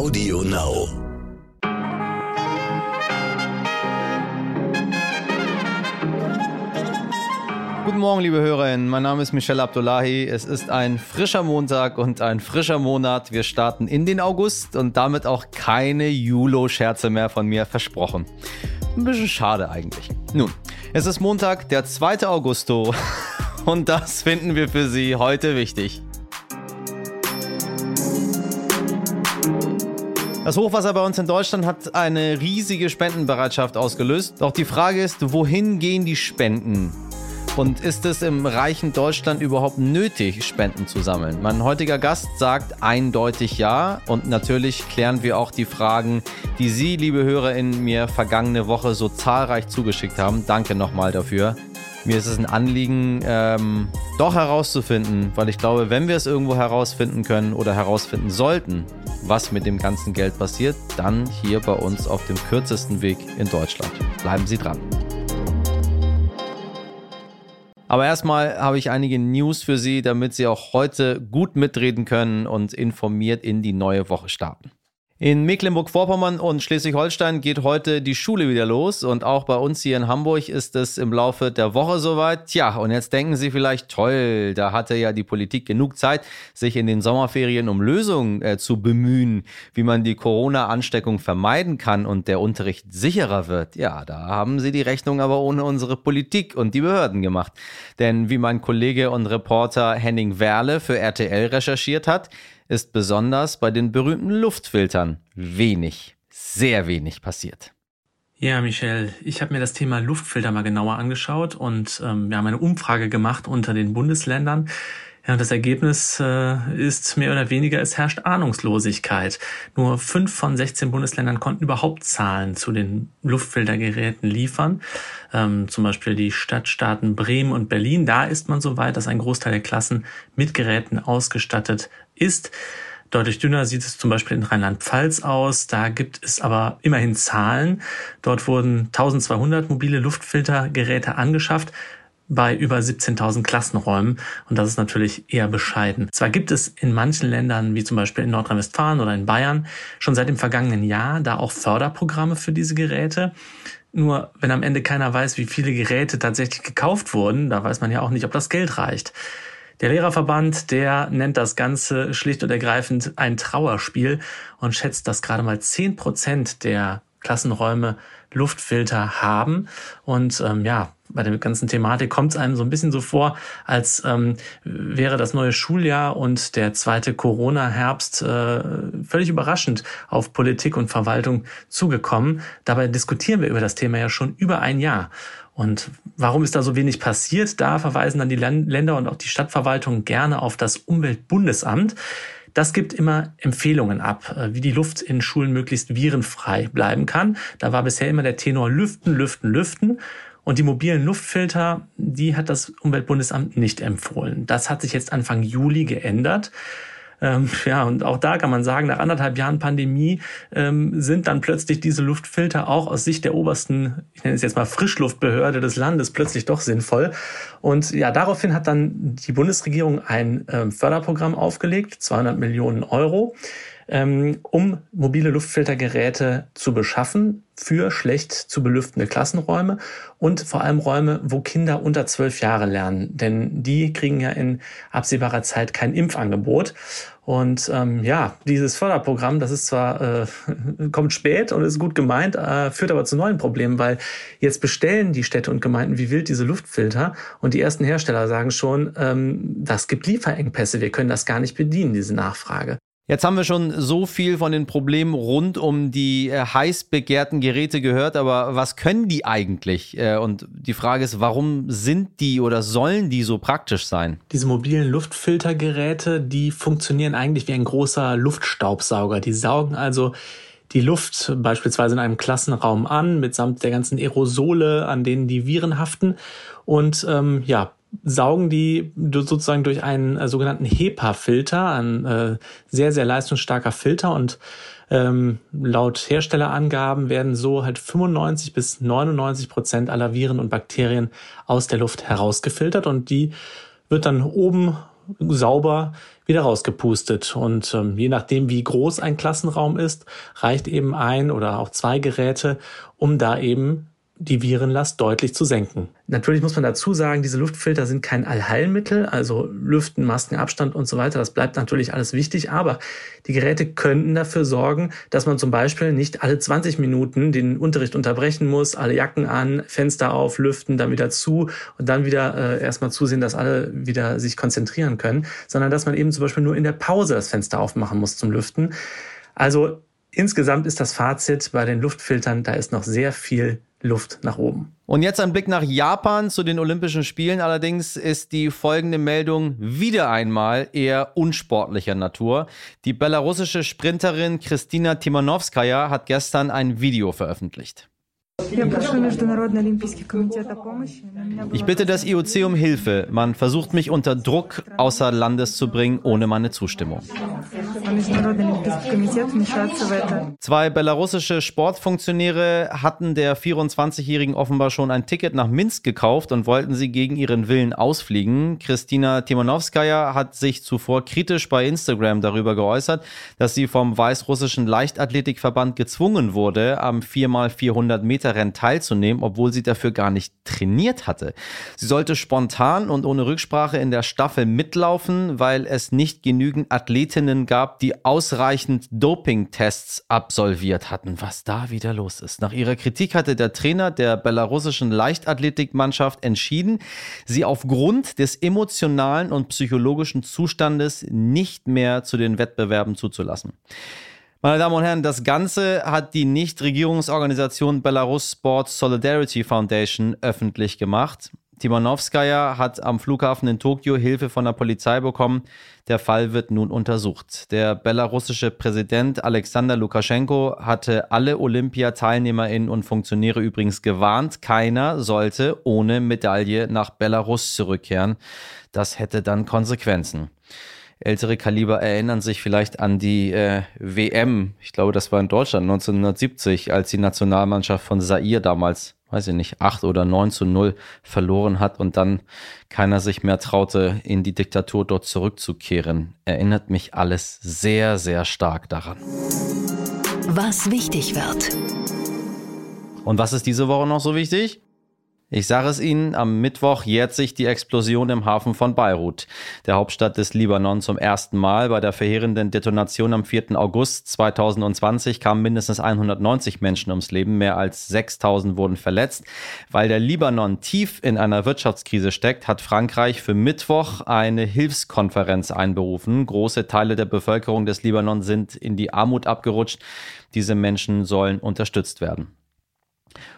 Audio Now. Guten Morgen, liebe Hörerinnen. Mein Name ist Michelle Abdullahi. Es ist ein frischer Montag und ein frischer Monat. Wir starten in den August und damit auch keine Julo-Scherze mehr von mir versprochen. Ein bisschen schade eigentlich. Nun, es ist Montag, der 2. Augusto. Und das finden wir für Sie heute wichtig. Das Hochwasser bei uns in Deutschland hat eine riesige Spendenbereitschaft ausgelöst. Doch die Frage ist, wohin gehen die Spenden? Und ist es im reichen Deutschland überhaupt nötig, Spenden zu sammeln? Mein heutiger Gast sagt eindeutig ja. Und natürlich klären wir auch die Fragen, die Sie, liebe HörerInnen, mir vergangene Woche so zahlreich zugeschickt haben. Danke nochmal dafür. Mir ist es ein Anliegen, ähm, doch herauszufinden, weil ich glaube, wenn wir es irgendwo herausfinden können oder herausfinden sollten, was mit dem ganzen Geld passiert, dann hier bei uns auf dem kürzesten Weg in Deutschland. Bleiben Sie dran. Aber erstmal habe ich einige News für Sie, damit Sie auch heute gut mitreden können und informiert in die neue Woche starten. In Mecklenburg-Vorpommern und Schleswig-Holstein geht heute die Schule wieder los und auch bei uns hier in Hamburg ist es im Laufe der Woche soweit. Tja, und jetzt denken Sie vielleicht, toll, da hatte ja die Politik genug Zeit, sich in den Sommerferien um Lösungen äh, zu bemühen, wie man die Corona-Ansteckung vermeiden kann und der Unterricht sicherer wird. Ja, da haben Sie die Rechnung aber ohne unsere Politik und die Behörden gemacht. Denn wie mein Kollege und Reporter Henning Werle für RTL recherchiert hat, ist besonders bei den berühmten Luftfiltern wenig, sehr wenig passiert. Ja, Michelle, ich habe mir das Thema Luftfilter mal genauer angeschaut und ähm, wir haben eine Umfrage gemacht unter den Bundesländern. Ja, und das Ergebnis äh, ist mehr oder weniger, es herrscht Ahnungslosigkeit. Nur fünf von 16 Bundesländern konnten überhaupt Zahlen zu den Luftfiltergeräten liefern. Ähm, zum Beispiel die Stadtstaaten Bremen und Berlin. Da ist man so weit, dass ein Großteil der Klassen mit Geräten ausgestattet ist. Deutlich dünner sieht es zum Beispiel in Rheinland-Pfalz aus. Da gibt es aber immerhin Zahlen. Dort wurden 1200 mobile Luftfiltergeräte angeschafft bei über 17.000 Klassenräumen. Und das ist natürlich eher bescheiden. Zwar gibt es in manchen Ländern, wie zum Beispiel in Nordrhein-Westfalen oder in Bayern, schon seit dem vergangenen Jahr da auch Förderprogramme für diese Geräte. Nur wenn am Ende keiner weiß, wie viele Geräte tatsächlich gekauft wurden, da weiß man ja auch nicht, ob das Geld reicht. Der Lehrerverband, der nennt das Ganze schlicht und ergreifend ein Trauerspiel und schätzt, dass gerade mal zehn Prozent der Klassenräume Luftfilter haben. Und ähm, ja, bei der ganzen Thematik kommt es einem so ein bisschen so vor, als ähm, wäre das neue Schuljahr und der zweite Corona-Herbst äh, völlig überraschend auf Politik und Verwaltung zugekommen. Dabei diskutieren wir über das Thema ja schon über ein Jahr. Und warum ist da so wenig passiert? Da verweisen dann die Länder und auch die Stadtverwaltung gerne auf das Umweltbundesamt. Das gibt immer Empfehlungen ab, äh, wie die Luft in Schulen möglichst virenfrei bleiben kann. Da war bisher immer der Tenor Lüften, Lüften, Lüften. Und die mobilen Luftfilter, die hat das Umweltbundesamt nicht empfohlen. Das hat sich jetzt Anfang Juli geändert. Ähm, ja, und auch da kann man sagen, nach anderthalb Jahren Pandemie ähm, sind dann plötzlich diese Luftfilter auch aus Sicht der obersten, ich nenne es jetzt mal Frischluftbehörde des Landes, plötzlich doch sinnvoll. Und ja, daraufhin hat dann die Bundesregierung ein ähm, Förderprogramm aufgelegt, 200 Millionen Euro ähm, um mobile Luftfiltergeräte zu beschaffen für schlecht zu belüftende Klassenräume und vor allem Räume, wo Kinder unter zwölf Jahre lernen. Denn die kriegen ja in absehbarer Zeit kein Impfangebot. Und ähm, ja, dieses Förderprogramm, das ist zwar äh, kommt spät und ist gut gemeint, äh, führt aber zu neuen Problemen, weil jetzt bestellen die Städte und Gemeinden wie wild diese Luftfilter und die ersten Hersteller sagen schon, ähm, das gibt Lieferengpässe, wir können das gar nicht bedienen, diese Nachfrage. Jetzt haben wir schon so viel von den Problemen rund um die äh, heiß begehrten Geräte gehört, aber was können die eigentlich? Äh, und die Frage ist, warum sind die oder sollen die so praktisch sein? Diese mobilen Luftfiltergeräte, die funktionieren eigentlich wie ein großer Luftstaubsauger. Die saugen also die Luft beispielsweise in einem Klassenraum an, mitsamt der ganzen Aerosole, an denen die Viren haften. Und ähm, ja, saugen die sozusagen durch einen äh, sogenannten HEPA-Filter, ein äh, sehr, sehr leistungsstarker Filter und ähm, laut Herstellerangaben werden so halt 95 bis 99 Prozent aller Viren und Bakterien aus der Luft herausgefiltert und die wird dann oben sauber wieder rausgepustet. Und ähm, je nachdem, wie groß ein Klassenraum ist, reicht eben ein oder auch zwei Geräte, um da eben die Virenlast deutlich zu senken. Natürlich muss man dazu sagen, diese Luftfilter sind kein Allheilmittel, also Lüften, Masken, Abstand und so weiter. Das bleibt natürlich alles wichtig, aber die Geräte könnten dafür sorgen, dass man zum Beispiel nicht alle 20 Minuten den Unterricht unterbrechen muss, alle Jacken an, Fenster auf, lüften, dann wieder zu und dann wieder äh, erstmal zusehen, dass alle wieder sich konzentrieren können, sondern dass man eben zum Beispiel nur in der Pause das Fenster aufmachen muss zum Lüften. Also insgesamt ist das Fazit bei den Luftfiltern, da ist noch sehr viel Luft nach oben. Und jetzt ein Blick nach Japan zu den Olympischen Spielen. Allerdings ist die folgende Meldung wieder einmal eher unsportlicher Natur. Die belarussische Sprinterin Kristina Timanowskaja hat gestern ein Video veröffentlicht. Ich bitte das IOC um Hilfe. Man versucht mich unter Druck außer Landes zu bringen, ohne meine Zustimmung. Zwei belarussische Sportfunktionäre hatten der 24-Jährigen offenbar schon ein Ticket nach Minsk gekauft und wollten sie gegen ihren Willen ausfliegen. Kristina Timonowskaja hat sich zuvor kritisch bei Instagram darüber geäußert, dass sie vom weißrussischen Leichtathletikverband gezwungen wurde, am 4x400 Meter Rennen teilzunehmen, obwohl sie dafür gar nicht trainiert hatte. Sie sollte spontan und ohne Rücksprache in der Staffel mitlaufen, weil es nicht genügend Athletinnen gab, die ausreichend Dopingtests absolviert hatten. Was da wieder los ist. Nach ihrer Kritik hatte der Trainer der belarussischen Leichtathletikmannschaft entschieden, sie aufgrund des emotionalen und psychologischen Zustandes nicht mehr zu den Wettbewerben zuzulassen. Meine Damen und Herren, das Ganze hat die Nichtregierungsorganisation Belarus Sports Solidarity Foundation öffentlich gemacht. Timonowskaja hat am Flughafen in Tokio Hilfe von der Polizei bekommen. Der Fall wird nun untersucht. Der belarussische Präsident Alexander Lukaschenko hatte alle Olympiateilnehmerinnen und Funktionäre übrigens gewarnt, keiner sollte ohne Medaille nach Belarus zurückkehren. Das hätte dann Konsequenzen ältere Kaliber erinnern sich vielleicht an die äh, WM, ich glaube, das war in Deutschland 1970, als die Nationalmannschaft von Zaire damals, weiß ich nicht, 8 oder 9 zu 0 verloren hat und dann keiner sich mehr traute, in die Diktatur dort zurückzukehren. Erinnert mich alles sehr, sehr stark daran. Was wichtig wird. Und was ist diese Woche noch so wichtig? Ich sage es Ihnen, am Mittwoch jährt sich die Explosion im Hafen von Beirut, der Hauptstadt des Libanon, zum ersten Mal. Bei der verheerenden Detonation am 4. August 2020 kamen mindestens 190 Menschen ums Leben, mehr als 6000 wurden verletzt. Weil der Libanon tief in einer Wirtschaftskrise steckt, hat Frankreich für Mittwoch eine Hilfskonferenz einberufen. Große Teile der Bevölkerung des Libanon sind in die Armut abgerutscht. Diese Menschen sollen unterstützt werden.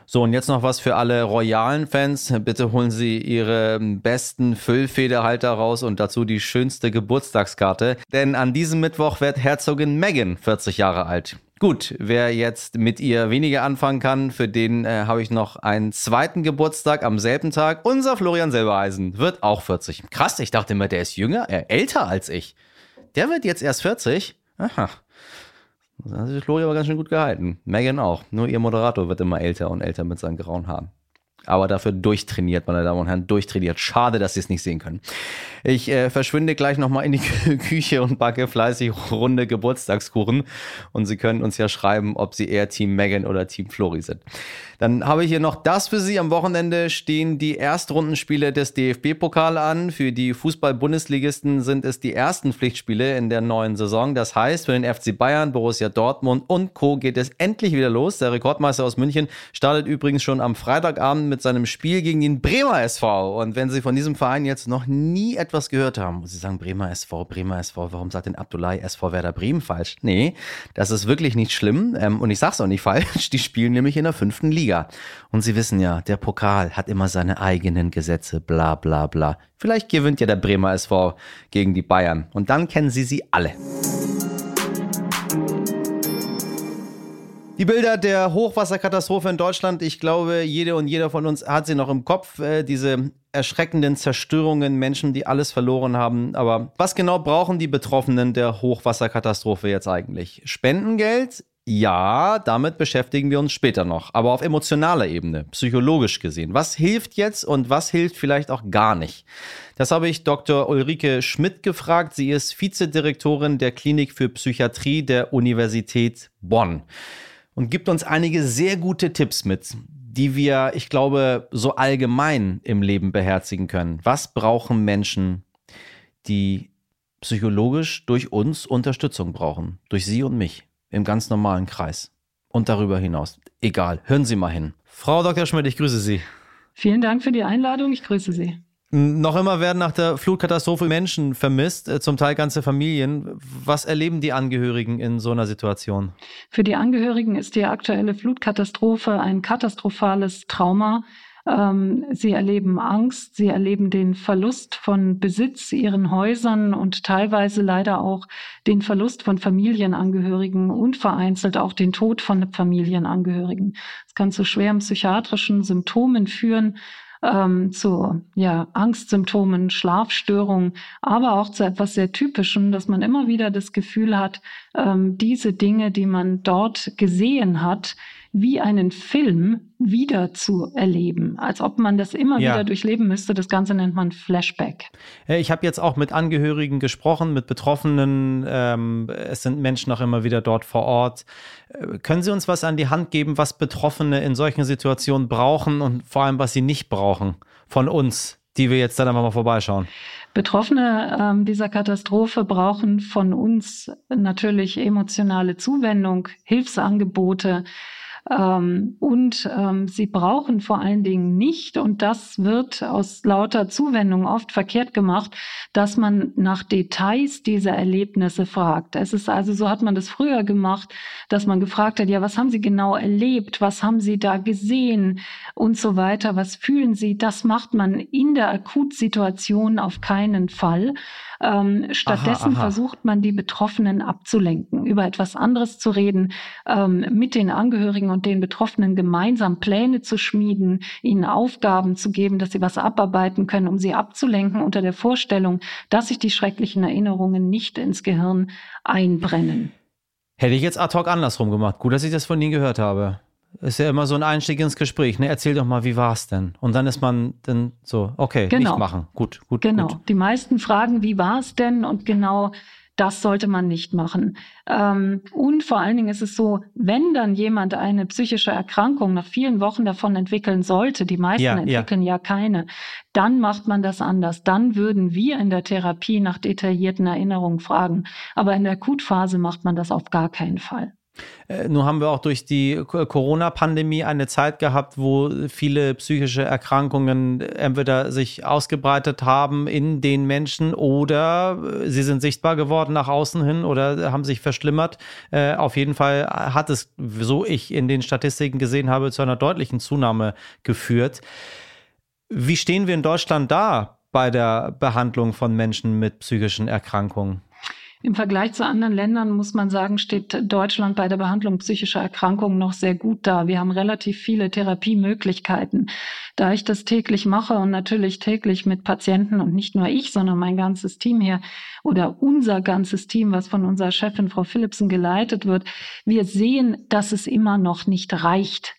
So, und jetzt noch was für alle royalen Fans. Bitte holen Sie Ihre besten Füllfederhalter raus und dazu die schönste Geburtstagskarte. Denn an diesem Mittwoch wird Herzogin Meghan 40 Jahre alt. Gut, wer jetzt mit ihr weniger anfangen kann, für den äh, habe ich noch einen zweiten Geburtstag am selben Tag. Unser Florian Silbereisen wird auch 40. Krass, ich dachte immer, der ist jünger, äh, älter als ich. Der wird jetzt erst 40? Aha. Das hat sich Chloe aber ganz schön gut gehalten. Megan auch. Nur ihr Moderator wird immer älter und älter mit seinen grauen Haaren aber dafür durchtrainiert, meine Damen und Herren, durchtrainiert. Schade, dass Sie es nicht sehen können. Ich äh, verschwinde gleich nochmal in die Küche und backe fleißig runde Geburtstagskuchen und Sie können uns ja schreiben, ob Sie eher Team Megan oder Team Flori sind. Dann habe ich hier noch das für Sie. Am Wochenende stehen die Erstrundenspiele des DFB-Pokal an. Für die Fußball-Bundesligisten sind es die ersten Pflichtspiele in der neuen Saison. Das heißt, für den FC Bayern, Borussia Dortmund und Co. geht es endlich wieder los. Der Rekordmeister aus München startet übrigens schon am Freitagabend mit seinem Spiel gegen den Bremer SV. Und wenn Sie von diesem Verein jetzt noch nie etwas gehört haben, muss Sie sagen, Bremer SV, Bremer SV, warum sagt denn Abdullahi SV Werder Bremen falsch? Nee, das ist wirklich nicht schlimm. Ähm, und ich sag's auch nicht falsch. Die spielen nämlich in der fünften Liga. Und Sie wissen ja, der Pokal hat immer seine eigenen Gesetze, bla bla bla. Vielleicht gewinnt ja der Bremer SV gegen die Bayern. Und dann kennen Sie sie alle. Die Bilder der Hochwasserkatastrophe in Deutschland, ich glaube, jede und jeder von uns hat sie noch im Kopf. Äh, diese erschreckenden Zerstörungen, Menschen, die alles verloren haben. Aber was genau brauchen die Betroffenen der Hochwasserkatastrophe jetzt eigentlich? Spendengeld? Ja, damit beschäftigen wir uns später noch, aber auf emotionaler Ebene, psychologisch gesehen. Was hilft jetzt und was hilft vielleicht auch gar nicht? Das habe ich Dr. Ulrike Schmidt gefragt. Sie ist Vizedirektorin der Klinik für Psychiatrie der Universität Bonn und gibt uns einige sehr gute Tipps mit, die wir, ich glaube, so allgemein im Leben beherzigen können. Was brauchen Menschen, die psychologisch durch uns Unterstützung brauchen? Durch Sie und mich im ganz normalen Kreis. Und darüber hinaus. Egal, hören Sie mal hin. Frau Dr. Schmidt, ich grüße Sie. Vielen Dank für die Einladung, ich grüße Sie. Noch immer werden nach der Flutkatastrophe Menschen vermisst, äh, zum Teil ganze Familien. Was erleben die Angehörigen in so einer Situation? Für die Angehörigen ist die aktuelle Flutkatastrophe ein katastrophales Trauma. Ähm, sie erleben Angst, sie erleben den Verlust von Besitz, ihren Häusern und teilweise leider auch den Verlust von Familienangehörigen und vereinzelt auch den Tod von Familienangehörigen. Es kann zu schweren psychiatrischen Symptomen führen, ähm, zu ja, Angstsymptomen, Schlafstörungen, aber auch zu etwas sehr Typischem, dass man immer wieder das Gefühl hat, ähm, diese Dinge, die man dort gesehen hat, wie einen Film wieder zu erleben, als ob man das immer ja. wieder durchleben müsste. Das Ganze nennt man Flashback. Ich habe jetzt auch mit Angehörigen gesprochen, mit Betroffenen. Ähm, es sind Menschen auch immer wieder dort vor Ort. Äh, können Sie uns was an die Hand geben, was Betroffene in solchen Situationen brauchen und vor allem, was sie nicht brauchen von uns, die wir jetzt dann einfach mal vorbeischauen? Betroffene ähm, dieser Katastrophe brauchen von uns natürlich emotionale Zuwendung, Hilfsangebote, und ähm, sie brauchen vor allen Dingen nicht, und das wird aus lauter Zuwendung oft verkehrt gemacht, dass man nach Details dieser Erlebnisse fragt. Es ist also, so hat man das früher gemacht, dass man gefragt hat, ja, was haben Sie genau erlebt? Was haben Sie da gesehen? Und so weiter. Was fühlen Sie? Das macht man in der Akutsituation auf keinen Fall. Ähm, stattdessen aha, aha. versucht man, die Betroffenen abzulenken, über etwas anderes zu reden, ähm, mit den Angehörigen und den Betroffenen gemeinsam Pläne zu schmieden, ihnen Aufgaben zu geben, dass sie was abarbeiten können, um sie abzulenken unter der Vorstellung, dass sich die schrecklichen Erinnerungen nicht ins Gehirn einbrennen. Hätte ich jetzt ad hoc andersrum gemacht. Gut, dass ich das von Ihnen gehört habe ist ja immer so ein Einstieg ins Gespräch. Ne? Erzähl doch mal, wie war es denn? Und dann ist man dann so, okay, genau. nicht machen. Gut, gut. Genau. Gut. Die meisten fragen, wie war es denn? Und genau das sollte man nicht machen. Ähm, und vor allen Dingen ist es so, wenn dann jemand eine psychische Erkrankung nach vielen Wochen davon entwickeln sollte, die meisten ja, entwickeln ja. ja keine, dann macht man das anders. Dann würden wir in der Therapie nach detaillierten Erinnerungen fragen. Aber in der Akutphase macht man das auf gar keinen Fall. Äh, nun haben wir auch durch die Corona-Pandemie eine Zeit gehabt, wo viele psychische Erkrankungen entweder sich ausgebreitet haben in den Menschen oder sie sind sichtbar geworden nach außen hin oder haben sich verschlimmert. Äh, auf jeden Fall hat es, so ich in den Statistiken gesehen habe, zu einer deutlichen Zunahme geführt. Wie stehen wir in Deutschland da bei der Behandlung von Menschen mit psychischen Erkrankungen? Im Vergleich zu anderen Ländern muss man sagen, steht Deutschland bei der Behandlung psychischer Erkrankungen noch sehr gut da. Wir haben relativ viele Therapiemöglichkeiten. Da ich das täglich mache und natürlich täglich mit Patienten und nicht nur ich, sondern mein ganzes Team hier oder unser ganzes Team, was von unserer Chefin Frau Philipsen geleitet wird, wir sehen, dass es immer noch nicht reicht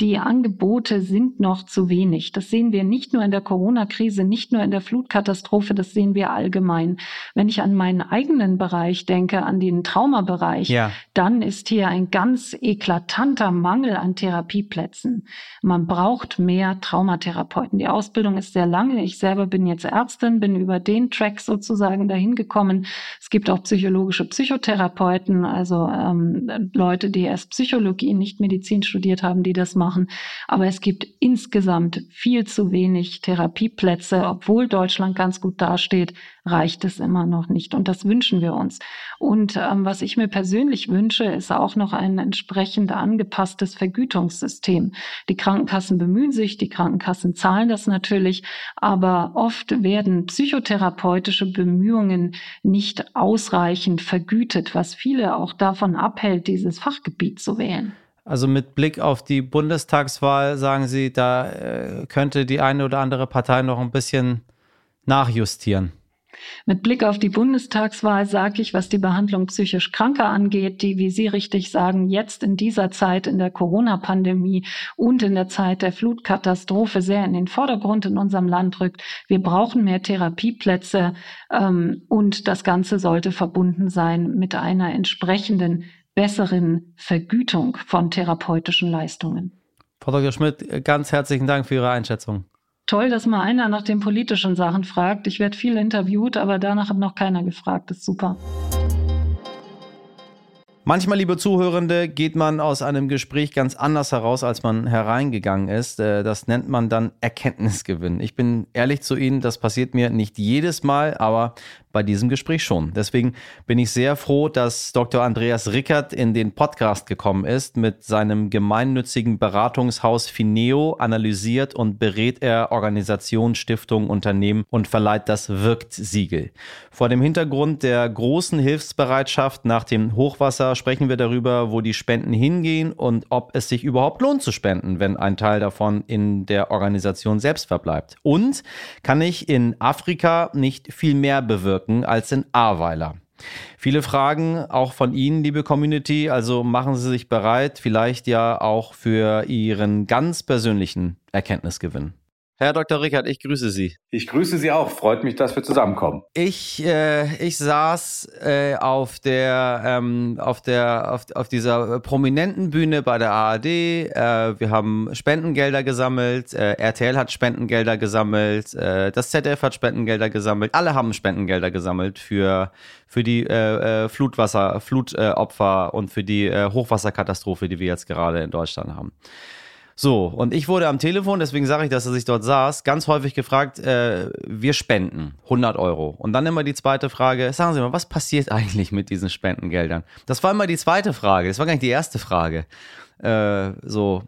die Angebote sind noch zu wenig. Das sehen wir nicht nur in der Corona-Krise, nicht nur in der Flutkatastrophe, das sehen wir allgemein. Wenn ich an meinen eigenen Bereich denke, an den Traumabereich, ja. dann ist hier ein ganz eklatanter Mangel an Therapieplätzen. Man braucht mehr Traumatherapeuten. Die Ausbildung ist sehr lange. Ich selber bin jetzt Ärztin, bin über den Track sozusagen dahin gekommen. Es gibt auch psychologische Psychotherapeuten, also ähm, Leute, die erst Psychologie, nicht Medizin studiert haben, die das machen machen. Aber es gibt insgesamt viel zu wenig Therapieplätze. Obwohl Deutschland ganz gut dasteht, reicht es immer noch nicht. Und das wünschen wir uns. Und ähm, was ich mir persönlich wünsche, ist auch noch ein entsprechend angepasstes Vergütungssystem. Die Krankenkassen bemühen sich, die Krankenkassen zahlen das natürlich, aber oft werden psychotherapeutische Bemühungen nicht ausreichend vergütet, was viele auch davon abhält, dieses Fachgebiet zu wählen. Also mit Blick auf die Bundestagswahl sagen Sie, da äh, könnte die eine oder andere Partei noch ein bisschen nachjustieren. Mit Blick auf die Bundestagswahl sage ich, was die Behandlung psychisch Kranker angeht, die, wie Sie richtig sagen, jetzt in dieser Zeit in der Corona-Pandemie und in der Zeit der Flutkatastrophe sehr in den Vordergrund in unserem Land rückt. Wir brauchen mehr Therapieplätze ähm, und das Ganze sollte verbunden sein mit einer entsprechenden besseren Vergütung von therapeutischen Leistungen. Frau Dr. Schmidt, ganz herzlichen Dank für Ihre Einschätzung. Toll, dass mal einer nach den politischen Sachen fragt. Ich werde viel interviewt, aber danach hat noch keiner gefragt. Das ist super. Manchmal, liebe Zuhörende, geht man aus einem Gespräch ganz anders heraus, als man hereingegangen ist. Äh, das nennt man dann Erkenntnisgewinn. Ich bin ehrlich zu Ihnen, das passiert mir nicht jedes Mal, aber bei diesem Gespräch schon. Deswegen bin ich sehr froh, dass Dr. Andreas Rickert in den Podcast gekommen ist. Mit seinem gemeinnützigen Beratungshaus Fineo analysiert und berät er Organisationen, Stiftungen, Unternehmen und verleiht das Wirkt-Siegel. Vor dem Hintergrund der großen Hilfsbereitschaft nach dem Hochwasser sprechen wir darüber, wo die Spenden hingehen und ob es sich überhaupt lohnt zu spenden, wenn ein Teil davon in der Organisation selbst verbleibt. Und kann ich in Afrika nicht viel mehr bewirken? Wirken als in Ahrweiler. Viele Fragen auch von Ihnen, liebe Community, also machen Sie sich bereit, vielleicht ja auch für Ihren ganz persönlichen Erkenntnisgewinn. Herr Dr. Rickert, ich grüße Sie. Ich grüße Sie auch. Freut mich, dass wir zusammenkommen. Ich, äh, ich saß äh, auf der, ähm, auf der, auf, auf dieser prominenten Bühne bei der ARD. Äh, wir haben Spendengelder gesammelt. Äh, RTL hat Spendengelder gesammelt. Äh, das ZDF hat Spendengelder gesammelt. Alle haben Spendengelder gesammelt für für die äh, äh Flutwasser, Flutopfer und für die äh, Hochwasserkatastrophe, die wir jetzt gerade in Deutschland haben. So, und ich wurde am Telefon, deswegen sage ich, dass er sich dort saß, ganz häufig gefragt, äh, wir spenden 100 Euro. Und dann immer die zweite Frage, sagen Sie mal, was passiert eigentlich mit diesen Spendengeldern? Das war immer die zweite Frage, das war gar nicht die erste Frage. Äh, so.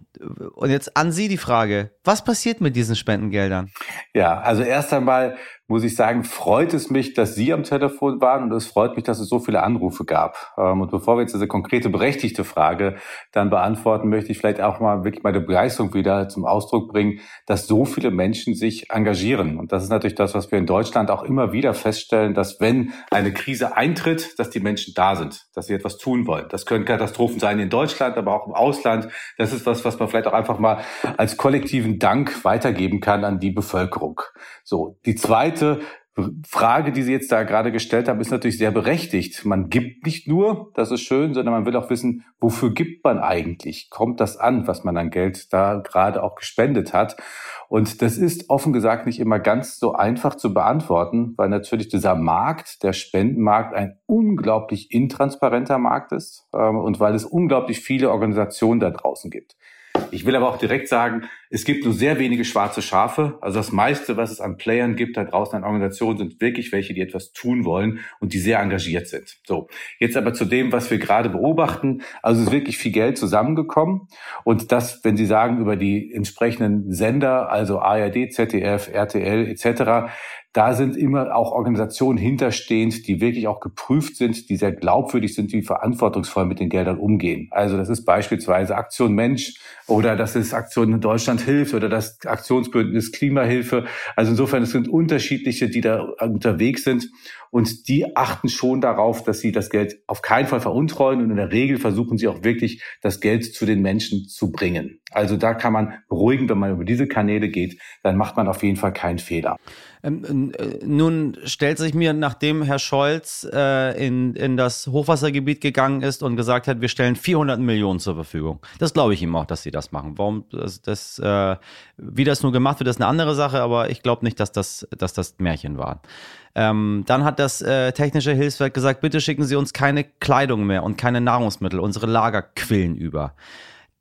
Und jetzt an Sie die Frage, was passiert mit diesen Spendengeldern? Ja, also erst einmal muss ich sagen, freut es mich, dass Sie am Telefon waren und es freut mich, dass es so viele Anrufe gab. Ähm, und bevor wir jetzt diese konkrete, berechtigte Frage dann beantworten, möchte ich vielleicht auch mal wirklich meine Begeisterung wieder zum Ausdruck bringen, dass so viele Menschen sich engagieren. Und das ist natürlich das, was wir in Deutschland auch immer wieder feststellen, dass wenn eine Krise eintritt, dass die Menschen da sind, dass sie etwas tun wollen. Das können Katastrophen sein in Deutschland, aber auch im Ausland. Das ist was, was man vielleicht auch einfach mal als kollektiven Dank weitergeben kann an die Bevölkerung. So, die zweite Frage, die Sie jetzt da gerade gestellt haben, ist natürlich sehr berechtigt. Man gibt nicht nur, das ist schön, sondern man will auch wissen, wofür gibt man eigentlich? Kommt das an, was man an Geld da gerade auch gespendet hat? Und das ist offen gesagt nicht immer ganz so einfach zu beantworten, weil natürlich dieser Markt, der Spendenmarkt, ein unglaublich intransparenter Markt ist ähm, und weil es unglaublich viele Organisationen da draußen gibt. Ich will aber auch direkt sagen, es gibt nur sehr wenige schwarze Schafe. Also das meiste, was es an Playern gibt da draußen an Organisationen, sind wirklich welche, die etwas tun wollen und die sehr engagiert sind. So, jetzt aber zu dem, was wir gerade beobachten. Also es ist wirklich viel Geld zusammengekommen. Und das, wenn Sie sagen, über die entsprechenden Sender, also ARD, ZDF, RTL etc., da sind immer auch Organisationen hinterstehend, die wirklich auch geprüft sind, die sehr glaubwürdig sind, die verantwortungsvoll mit den Geldern umgehen. Also das ist beispielsweise Aktion Mensch oder das ist Aktion in Deutschland hilft oder das Aktionsbündnis Klimahilfe. Also insofern, es sind unterschiedliche, die da unterwegs sind und die achten schon darauf, dass sie das Geld auf keinen Fall veruntreuen und in der Regel versuchen sie auch wirklich, das Geld zu den Menschen zu bringen. Also da kann man beruhigen, wenn man über diese Kanäle geht, dann macht man auf jeden Fall keinen Fehler. Ähm, äh, nun stellt sich mir, nachdem Herr Scholz äh, in, in das Hochwassergebiet gegangen ist und gesagt hat, wir stellen 400 Millionen zur Verfügung. Das glaube ich ihm auch, dass sie das machen. Warum das, das äh, wie das nur gemacht wird, ist eine andere Sache, aber ich glaube nicht, dass das, dass das Märchen war. Ähm, dann hat das äh, technische Hilfswerk gesagt, bitte schicken Sie uns keine Kleidung mehr und keine Nahrungsmittel, unsere Lager quillen über.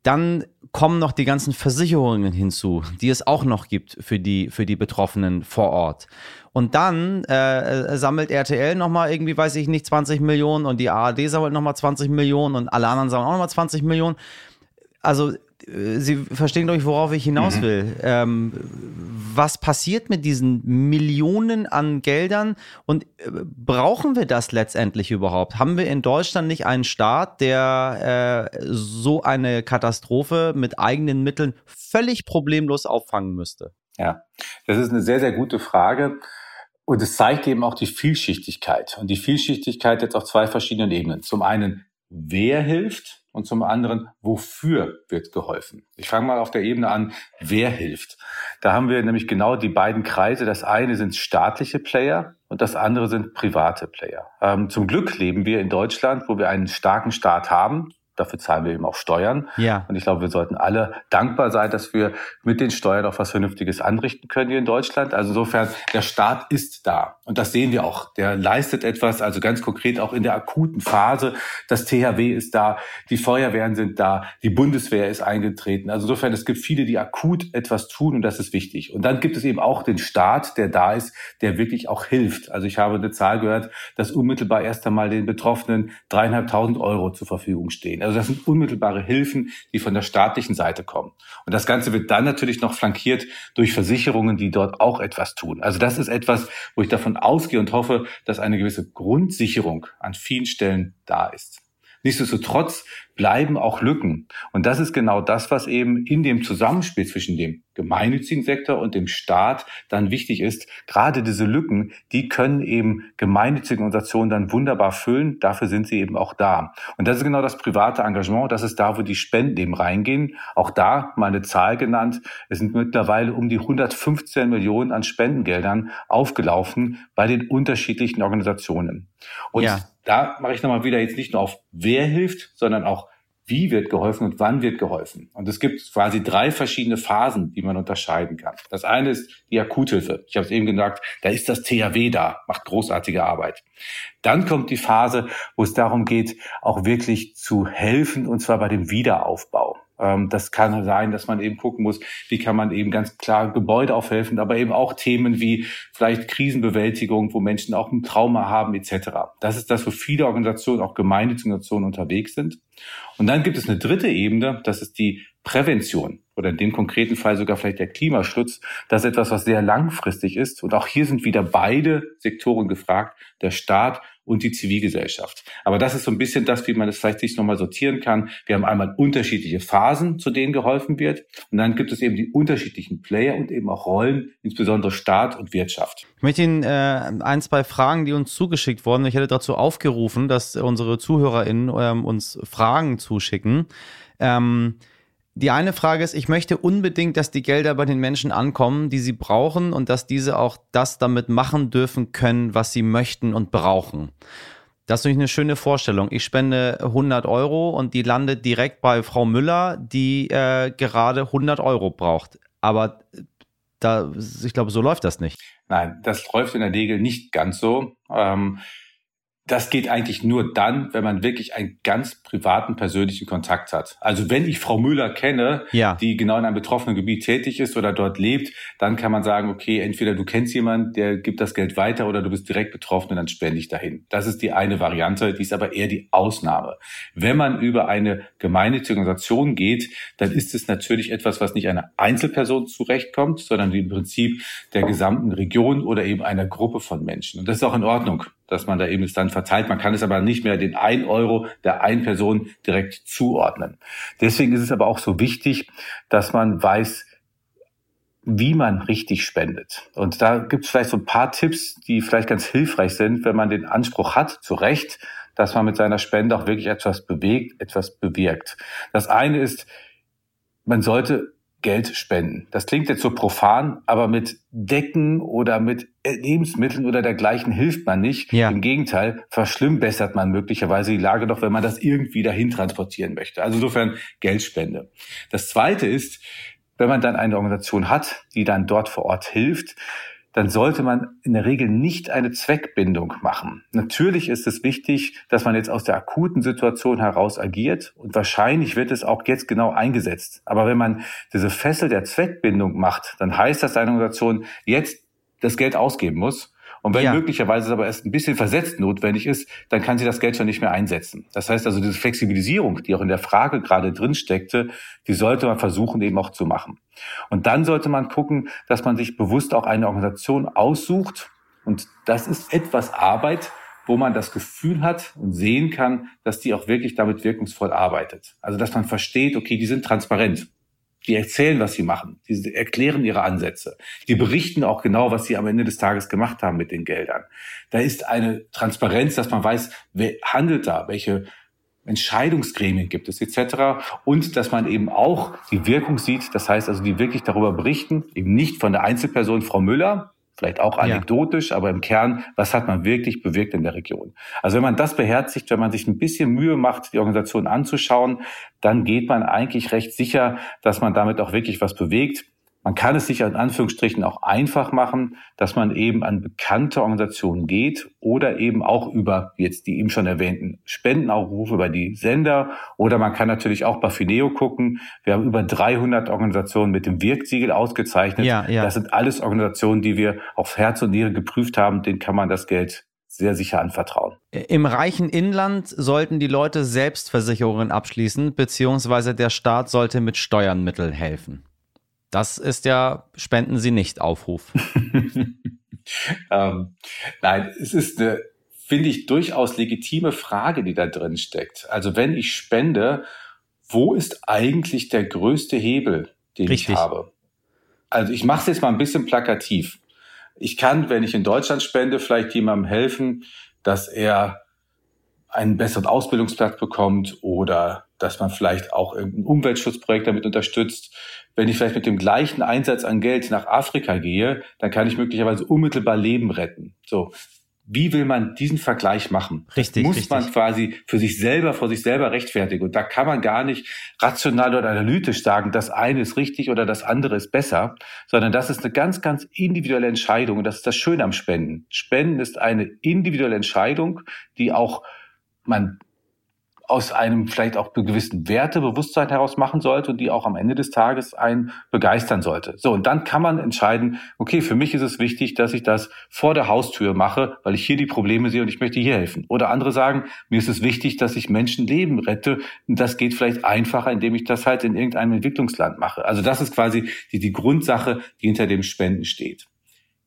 Dann kommen noch die ganzen Versicherungen hinzu, die es auch noch gibt für die, für die Betroffenen vor Ort. Und dann äh, sammelt RTL nochmal irgendwie, weiß ich nicht, 20 Millionen und die ARD sammelt nochmal 20 Millionen und alle anderen sammeln auch nochmal 20 Millionen. Also äh, Sie verstehen, glaube ich, worauf ich hinaus mhm. will. Ähm, was passiert mit diesen Millionen an Geldern und äh, brauchen wir das letztendlich überhaupt? Haben wir in Deutschland nicht einen Staat, der äh, so eine Katastrophe mit eigenen Mitteln völlig problemlos auffangen müsste? Ja, das ist eine sehr, sehr gute Frage. Und es zeigt eben auch die Vielschichtigkeit. Und die Vielschichtigkeit jetzt auf zwei verschiedenen Ebenen. Zum einen, wer hilft und zum anderen, wofür wird geholfen. Ich fange mal auf der Ebene an, wer hilft. Da haben wir nämlich genau die beiden Kreise. Das eine sind staatliche Player und das andere sind private Player. Ähm, zum Glück leben wir in Deutschland, wo wir einen starken Staat haben, Dafür zahlen wir eben auch Steuern. Ja. Und ich glaube, wir sollten alle dankbar sein, dass wir mit den Steuern auch was Vernünftiges anrichten können hier in Deutschland. Also insofern, der Staat ist da. Und das sehen wir auch. Der leistet etwas, also ganz konkret auch in der akuten Phase. Das THW ist da, die Feuerwehren sind da, die Bundeswehr ist eingetreten. Also insofern, es gibt viele, die akut etwas tun und das ist wichtig. Und dann gibt es eben auch den Staat, der da ist, der wirklich auch hilft. Also ich habe eine Zahl gehört, dass unmittelbar erst einmal den Betroffenen dreieinhalbtausend Euro zur Verfügung stehen. Also das sind unmittelbare Hilfen, die von der staatlichen Seite kommen. Und das Ganze wird dann natürlich noch flankiert durch Versicherungen, die dort auch etwas tun. Also das ist etwas, wo ich davon ausgehe und hoffe, dass eine gewisse Grundsicherung an vielen Stellen da ist. Nichtsdestotrotz bleiben auch Lücken. Und das ist genau das, was eben in dem Zusammenspiel zwischen dem gemeinnützigen Sektor und dem Staat dann wichtig ist. Gerade diese Lücken, die können eben gemeinnützige Organisationen dann wunderbar füllen. Dafür sind sie eben auch da. Und das ist genau das private Engagement. Das ist da, wo die Spenden eben reingehen. Auch da mal eine Zahl genannt. Es sind mittlerweile um die 115 Millionen an Spendengeldern aufgelaufen bei den unterschiedlichen Organisationen. Und ja da mache ich nochmal wieder jetzt nicht nur auf wer hilft, sondern auch wie wird geholfen und wann wird geholfen. Und es gibt quasi drei verschiedene Phasen, die man unterscheiden kann. Das eine ist die Akuthilfe. Ich habe es eben gesagt, da ist das THW da, macht großartige Arbeit. Dann kommt die Phase, wo es darum geht, auch wirklich zu helfen, und zwar bei dem Wiederaufbau. Ähm, das kann sein, dass man eben gucken muss, wie kann man eben ganz klar Gebäude aufhelfen, aber eben auch Themen wie vielleicht Krisenbewältigung, wo Menschen auch ein Trauma haben etc. Das ist das, wo viele Organisationen, auch gemeinnützige unterwegs sind. Und dann gibt es eine dritte Ebene, das ist die Prävention oder in dem konkreten Fall sogar vielleicht der Klimaschutz. Das ist etwas, was sehr langfristig ist. Und auch hier sind wieder beide Sektoren gefragt, der Staat und die Zivilgesellschaft. Aber das ist so ein bisschen das, wie man es vielleicht sich nochmal sortieren kann. Wir haben einmal unterschiedliche Phasen, zu denen geholfen wird. Und dann gibt es eben die unterschiedlichen Player und eben auch Rollen, insbesondere Staat und Wirtschaft. Ich möchte Ihnen äh, ein, zwei Fragen, die uns zugeschickt wurden. Ich hätte dazu aufgerufen, dass unsere ZuhörerInnen ähm, uns Fragen zuschicken. Ähm, die eine Frage ist, ich möchte unbedingt, dass die Gelder bei den Menschen ankommen, die sie brauchen und dass diese auch das damit machen dürfen können, was sie möchten und brauchen. Das ist natürlich eine schöne Vorstellung. Ich spende 100 Euro und die landet direkt bei Frau Müller, die äh, gerade 100 Euro braucht. Aber da, ich glaube, so läuft das nicht. Nein, das läuft in der Regel nicht ganz so. Ähm, das geht eigentlich nur dann, wenn man wirklich einen ganz privaten, persönlichen Kontakt hat. Also wenn ich Frau Müller kenne, ja. die genau in einem betroffenen Gebiet tätig ist oder dort lebt, dann kann man sagen, okay, entweder du kennst jemanden, der gibt das Geld weiter oder du bist direkt betroffen und dann spende ich dahin. Das ist die eine Variante, die ist aber eher die Ausnahme. Wenn man über eine gemeinnützige Organisation geht, dann ist es natürlich etwas, was nicht einer Einzelperson zurechtkommt, sondern im Prinzip der gesamten Region oder eben einer Gruppe von Menschen. Und das ist auch in Ordnung dass man da eben es dann verteilt. Man kann es aber nicht mehr den ein Euro der einen Person direkt zuordnen. Deswegen ist es aber auch so wichtig, dass man weiß, wie man richtig spendet. Und da gibt es vielleicht so ein paar Tipps, die vielleicht ganz hilfreich sind, wenn man den Anspruch hat, zu Recht, dass man mit seiner Spende auch wirklich etwas bewegt, etwas bewirkt. Das eine ist, man sollte Geld spenden. Das klingt jetzt so profan, aber mit Decken oder mit Lebensmitteln oder dergleichen hilft man nicht. Ja. Im Gegenteil, verschlimmbessert man möglicherweise die Lage doch, wenn man das irgendwie dahin transportieren möchte. Also insofern Geldspende. Das zweite ist, wenn man dann eine Organisation hat, die dann dort vor Ort hilft, dann sollte man in der Regel nicht eine Zweckbindung machen. Natürlich ist es wichtig, dass man jetzt aus der akuten Situation heraus agiert und wahrscheinlich wird es auch jetzt genau eingesetzt. Aber wenn man diese Fessel der Zweckbindung macht, dann heißt das, eine Organisation jetzt das Geld ausgeben muss und wenn ja. möglicherweise aber erst ein bisschen versetzt notwendig ist, dann kann sie das Geld schon nicht mehr einsetzen. Das heißt also, diese Flexibilisierung, die auch in der Frage gerade drin steckte, die sollte man versuchen eben auch zu machen. Und dann sollte man gucken, dass man sich bewusst auch eine Organisation aussucht. Und das ist etwas Arbeit, wo man das Gefühl hat und sehen kann, dass die auch wirklich damit wirkungsvoll arbeitet. Also dass man versteht, okay, die sind transparent. Die erzählen, was sie machen. Die erklären ihre Ansätze. Die berichten auch genau, was sie am Ende des Tages gemacht haben mit den Geldern. Da ist eine Transparenz, dass man weiß, wer handelt da, welche Entscheidungsgremien gibt es etc. Und dass man eben auch die Wirkung sieht, das heißt also, die wirklich darüber berichten, eben nicht von der Einzelperson Frau Müller, vielleicht auch anekdotisch, ja. aber im Kern, was hat man wirklich bewirkt in der Region? Also wenn man das beherzigt, wenn man sich ein bisschen Mühe macht, die Organisation anzuschauen, dann geht man eigentlich recht sicher, dass man damit auch wirklich was bewegt. Man kann es sich in Anführungsstrichen auch einfach machen, dass man eben an bekannte Organisationen geht oder eben auch über jetzt die eben schon erwähnten Spendenaufrufe über die Sender oder man kann natürlich auch bei Fineo gucken. Wir haben über 300 Organisationen mit dem Wirksiegel ausgezeichnet. Ja, ja. Das sind alles Organisationen, die wir auf Herz und Niere geprüft haben. Denen kann man das Geld sehr sicher anvertrauen. Im reichen Inland sollten die Leute Selbstversicherungen abschließen, beziehungsweise der Staat sollte mit Steuern Mittel helfen. Das ist ja Spenden Sie nicht Aufruf. ähm, nein, es ist eine, finde ich, durchaus legitime Frage, die da drin steckt. Also wenn ich spende, wo ist eigentlich der größte Hebel, den Richtig. ich habe? Also ich mache es jetzt mal ein bisschen plakativ. Ich kann, wenn ich in Deutschland spende, vielleicht jemandem helfen, dass er einen besseren Ausbildungsplatz bekommt oder dass man vielleicht auch irgendein Umweltschutzprojekt damit unterstützt. Wenn ich vielleicht mit dem gleichen Einsatz an Geld nach Afrika gehe, dann kann ich möglicherweise unmittelbar Leben retten. So. Wie will man diesen Vergleich machen? Richtig. Muss richtig. man quasi für sich selber, vor sich selber rechtfertigen. Und da kann man gar nicht rational oder analytisch sagen, das eine ist richtig oder das andere ist besser, sondern das ist eine ganz, ganz individuelle Entscheidung. Und das ist das Schöne am Spenden. Spenden ist eine individuelle Entscheidung, die auch man aus einem vielleicht auch gewissen Wertebewusstsein heraus machen sollte und die auch am Ende des Tages einen begeistern sollte. So, und dann kann man entscheiden, okay, für mich ist es wichtig, dass ich das vor der Haustür mache, weil ich hier die Probleme sehe und ich möchte hier helfen. Oder andere sagen, mir ist es wichtig, dass ich Menschenleben rette. Und das geht vielleicht einfacher, indem ich das halt in irgendeinem Entwicklungsland mache. Also das ist quasi die, die Grundsache, die hinter dem Spenden steht.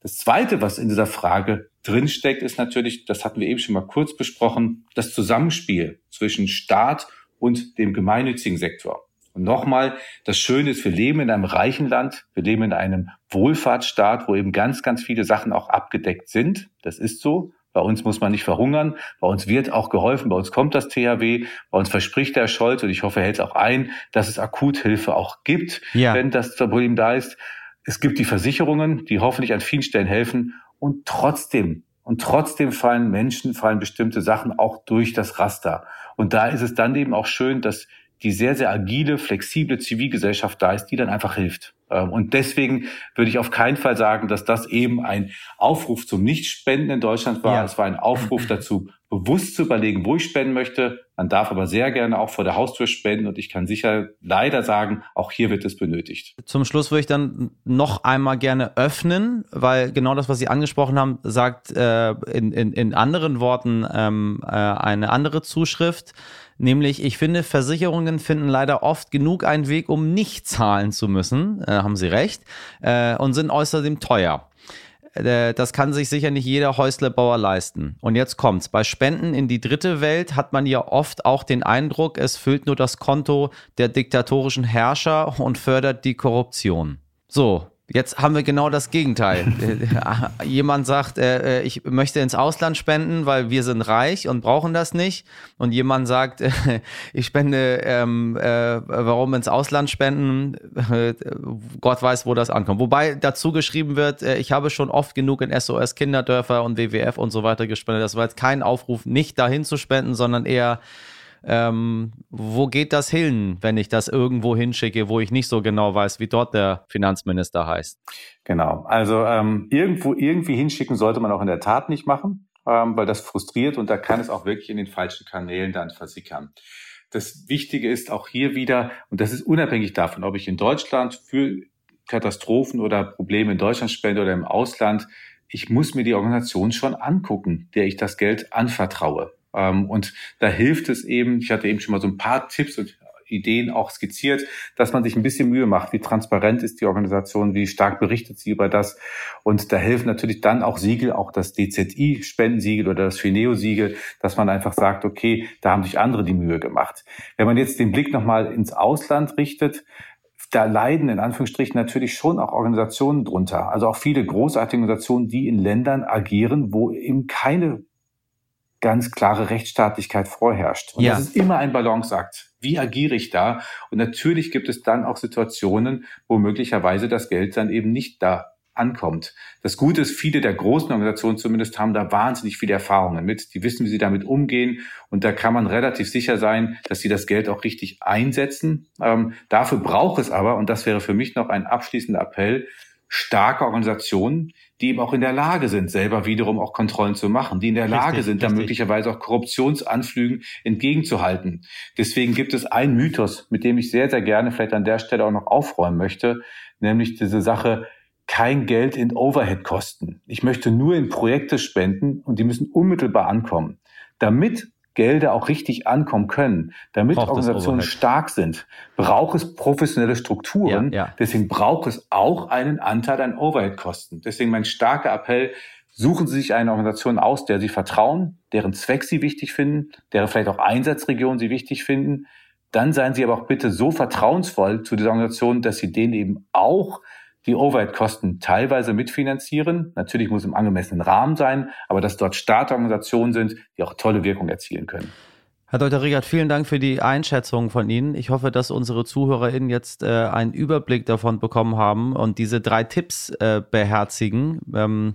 Das Zweite, was in dieser Frage drinsteckt, ist natürlich, das hatten wir eben schon mal kurz besprochen, das Zusammenspiel zwischen Staat und dem gemeinnützigen Sektor. Und nochmal, das Schöne ist, wir leben in einem reichen Land, wir leben in einem Wohlfahrtsstaat, wo eben ganz, ganz viele Sachen auch abgedeckt sind. Das ist so. Bei uns muss man nicht verhungern. Bei uns wird auch geholfen. Bei uns kommt das THW. Bei uns verspricht der Scholz und ich hoffe, er hält es auch ein, dass es Akuthilfe auch gibt, ja. wenn das Problem da ist. Es gibt die Versicherungen, die hoffentlich an vielen Stellen helfen und trotzdem, und trotzdem fallen Menschen, fallen bestimmte Sachen auch durch das Raster. Und da ist es dann eben auch schön, dass die sehr, sehr agile, flexible Zivilgesellschaft da ist, die dann einfach hilft. Ähm, und deswegen würde ich auf keinen Fall sagen, dass das eben ein Aufruf zum Nichtspenden in Deutschland war. Ja. Es war ein Aufruf dazu, bewusst zu überlegen, wo ich spenden möchte. Man darf aber sehr gerne auch vor der Haustür spenden und ich kann sicher leider sagen, auch hier wird es benötigt. Zum Schluss würde ich dann noch einmal gerne öffnen, weil genau das, was Sie angesprochen haben, sagt äh, in, in, in anderen Worten ähm, äh, eine andere Zuschrift. Nämlich, ich finde, Versicherungen finden leider oft genug einen Weg, um nicht zahlen zu müssen, äh, haben Sie recht, äh, und sind außerdem teuer. Äh, das kann sich sicher nicht jeder Häuslebauer leisten. Und jetzt kommt's. Bei Spenden in die dritte Welt hat man ja oft auch den Eindruck, es füllt nur das Konto der diktatorischen Herrscher und fördert die Korruption. So, Jetzt haben wir genau das Gegenteil. jemand sagt, äh, äh, ich möchte ins Ausland spenden, weil wir sind reich und brauchen das nicht. Und jemand sagt, äh, ich spende, ähm, äh, warum ins Ausland spenden? Äh, Gott weiß, wo das ankommt. Wobei dazu geschrieben wird, äh, ich habe schon oft genug in SOS Kinderdörfer und WWF und so weiter gespendet. Das war jetzt kein Aufruf, nicht dahin zu spenden, sondern eher ähm, wo geht das hin, wenn ich das irgendwo hinschicke, wo ich nicht so genau weiß, wie dort der Finanzminister heißt? Genau. Also ähm, irgendwo irgendwie hinschicken sollte man auch in der Tat nicht machen, ähm, weil das frustriert und da kann es auch wirklich in den falschen Kanälen dann versickern. Das Wichtige ist auch hier wieder, und das ist unabhängig davon, ob ich in Deutschland für Katastrophen oder Probleme in Deutschland spende oder im Ausland, ich muss mir die Organisation schon angucken, der ich das Geld anvertraue. Ähm, und da hilft es eben, ich hatte eben schon mal so ein paar Tipps und Ideen auch skizziert, dass man sich ein bisschen Mühe macht. Wie transparent ist die Organisation? Wie stark berichtet sie über das? Und da helfen natürlich dann auch Siegel, auch das DZI-Spendensiegel oder das Fineo-Siegel, dass man einfach sagt, okay, da haben sich andere die Mühe gemacht. Wenn man jetzt den Blick nochmal ins Ausland richtet, da leiden in Anführungsstrichen natürlich schon auch Organisationen drunter. Also auch viele großartige Organisationen, die in Ländern agieren, wo eben keine ganz klare Rechtsstaatlichkeit vorherrscht. Und ja. das ist immer ein Balanceakt. Wie agiere ich da? Und natürlich gibt es dann auch Situationen, wo möglicherweise das Geld dann eben nicht da ankommt. Das Gute ist, viele der großen Organisationen zumindest haben da wahnsinnig viele Erfahrungen mit. Die wissen, wie sie damit umgehen. Und da kann man relativ sicher sein, dass sie das Geld auch richtig einsetzen. Ähm, dafür braucht es aber, und das wäre für mich noch ein abschließender Appell, starke Organisationen, die eben auch in der Lage sind, selber wiederum auch Kontrollen zu machen, die in der Lage richtig, sind, dann möglicherweise auch Korruptionsanflügen entgegenzuhalten. Deswegen gibt es einen Mythos, mit dem ich sehr, sehr gerne vielleicht an der Stelle auch noch aufräumen möchte, nämlich diese Sache, kein Geld in Overhead-Kosten. Ich möchte nur in Projekte spenden und die müssen unmittelbar ankommen. Damit Gelder auch richtig ankommen können, damit braucht Organisationen stark sind, braucht es professionelle Strukturen. Ja, ja. Deswegen braucht es auch einen Anteil an Overhead-Kosten. Deswegen mein starker Appell, suchen Sie sich eine Organisation aus, der Sie vertrauen, deren Zweck Sie wichtig finden, deren vielleicht auch Einsatzregion Sie wichtig finden. Dann seien Sie aber auch bitte so vertrauensvoll zu dieser Organisation, dass Sie denen eben auch die Overhead-Kosten teilweise mitfinanzieren. Natürlich muss im angemessenen Rahmen sein, aber dass dort Startorganisationen sind, die auch tolle Wirkung erzielen können. Herr Dr. Riegert, vielen Dank für die Einschätzung von Ihnen. Ich hoffe, dass unsere ZuhörerInnen jetzt äh, einen Überblick davon bekommen haben und diese drei Tipps äh, beherzigen. Ähm,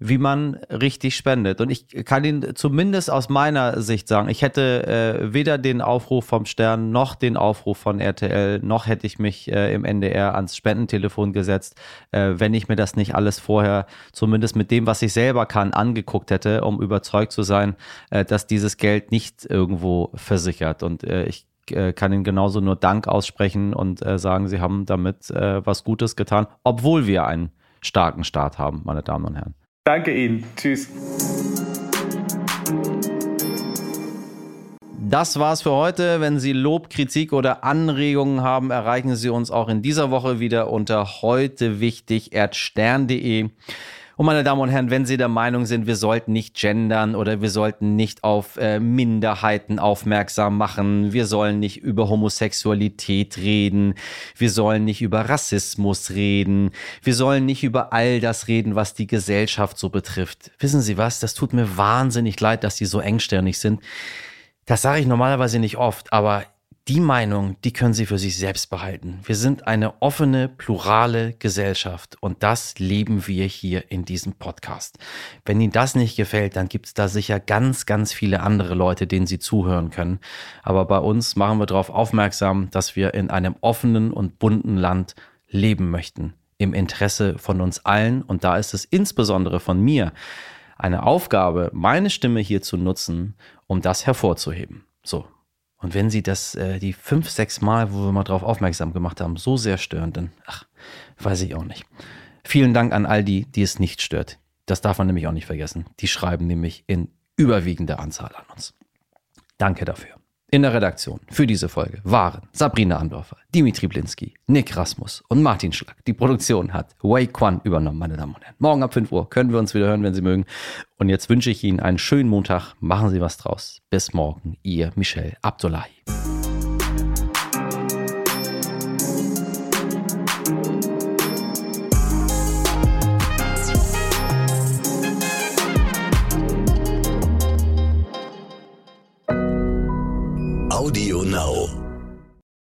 wie man richtig spendet. Und ich kann Ihnen zumindest aus meiner Sicht sagen, ich hätte äh, weder den Aufruf vom Stern noch den Aufruf von RTL, noch hätte ich mich äh, im NDR ans Spendentelefon gesetzt, äh, wenn ich mir das nicht alles vorher, zumindest mit dem, was ich selber kann, angeguckt hätte, um überzeugt zu sein, äh, dass dieses Geld nicht irgendwo versichert. Und äh, ich äh, kann Ihnen genauso nur Dank aussprechen und sagen, Sie haben damit was Gutes getan, obwohl wir einen starken Staat haben, meine Damen und Herren. Danke Ihnen. Tschüss. Das war's für heute. Wenn Sie Lob, Kritik oder Anregungen haben, erreichen Sie uns auch in dieser Woche wieder unter heute wichtig erdstern.de. Und meine Damen und Herren, wenn Sie der Meinung sind, wir sollten nicht gendern oder wir sollten nicht auf äh, Minderheiten aufmerksam machen, wir sollen nicht über Homosexualität reden, wir sollen nicht über Rassismus reden, wir sollen nicht über all das reden, was die Gesellschaft so betrifft. Wissen Sie was? Das tut mir wahnsinnig leid, dass Sie so engstirnig sind. Das sage ich normalerweise nicht oft, aber die Meinung, die können Sie für sich selbst behalten. Wir sind eine offene, plurale Gesellschaft und das leben wir hier in diesem Podcast. Wenn Ihnen das nicht gefällt, dann gibt es da sicher ganz, ganz viele andere Leute, denen Sie zuhören können. Aber bei uns machen wir darauf aufmerksam, dass wir in einem offenen und bunten Land leben möchten. Im Interesse von uns allen und da ist es insbesondere von mir eine Aufgabe, meine Stimme hier zu nutzen, um das hervorzuheben. So, und wenn sie das, äh, die fünf, sechs Mal, wo wir mal drauf aufmerksam gemacht haben, so sehr stören, dann, ach, weiß ich auch nicht. Vielen Dank an all die, die es nicht stört. Das darf man nämlich auch nicht vergessen. Die schreiben nämlich in überwiegender Anzahl an uns. Danke dafür. In der Redaktion für diese Folge waren Sabrina Andorfer, Dimitri Blinski, Nick Rasmus und Martin Schlag. Die Produktion hat Wei Quan übernommen, meine Damen und Herren. Morgen ab 5 Uhr können wir uns wieder hören, wenn Sie mögen. Und jetzt wünsche ich Ihnen einen schönen Montag. Machen Sie was draus. Bis morgen, Ihr Michel Abdullahi. Audio Now.